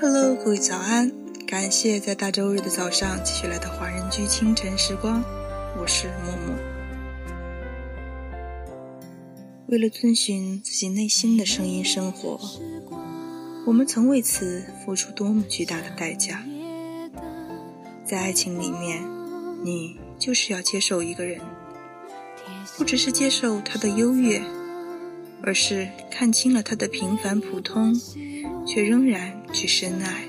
Hello，各位早安！感谢在大周日的早上继续来到华人居清晨时光，我是默默。为了遵循自己内心的声音生活，我们曾为此付出多么巨大的代价。在爱情里面，你就是要接受一个人，不只是接受他的优越。而是看清了他的平凡普通，却仍然去深爱。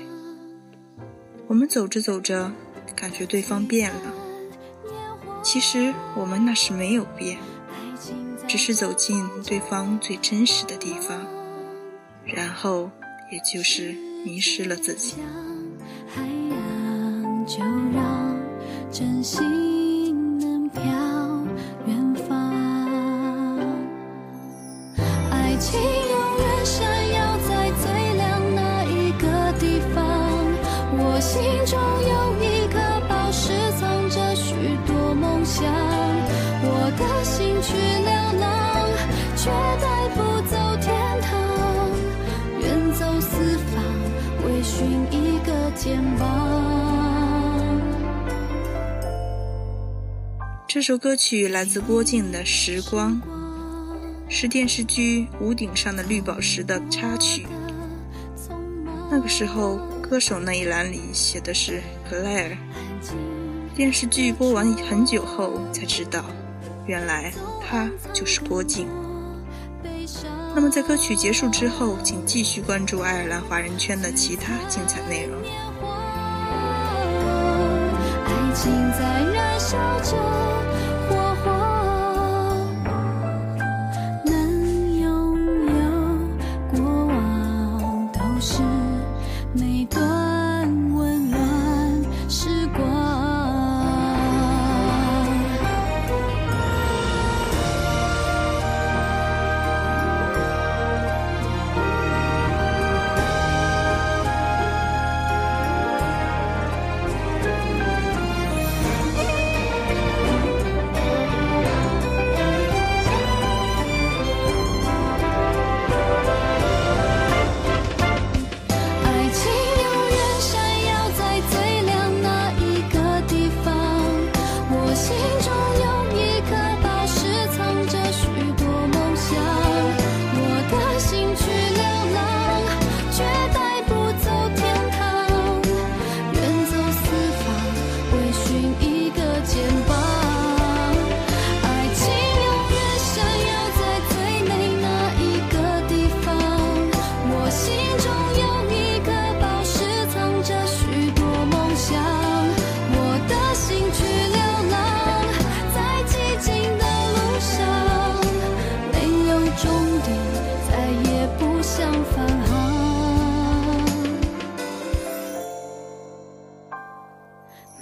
我们走着走着，感觉对方变了。其实我们那时没有变，只是走进对方最真实的地方，然后也就是迷失了自己。海洋就让真心。心中有一颗宝石，藏着许多梦想。我的心去流浪，却带不走天堂。远走四方，为寻一个肩膀。这首歌曲来自郭靖的《时光》，是电视剧《屋顶上的绿宝石》的插曲。那个时候。歌手那一栏里写的是 Claire。电视剧播完很久后才知道，原来他就是郭靖。那么在歌曲结束之后，请继续关注爱尔兰华人圈的其他精彩内容。爱情在燃烧着。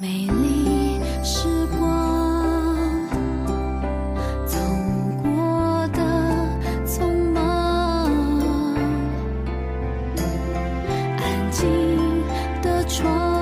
美丽时光走过的匆忙安静的窗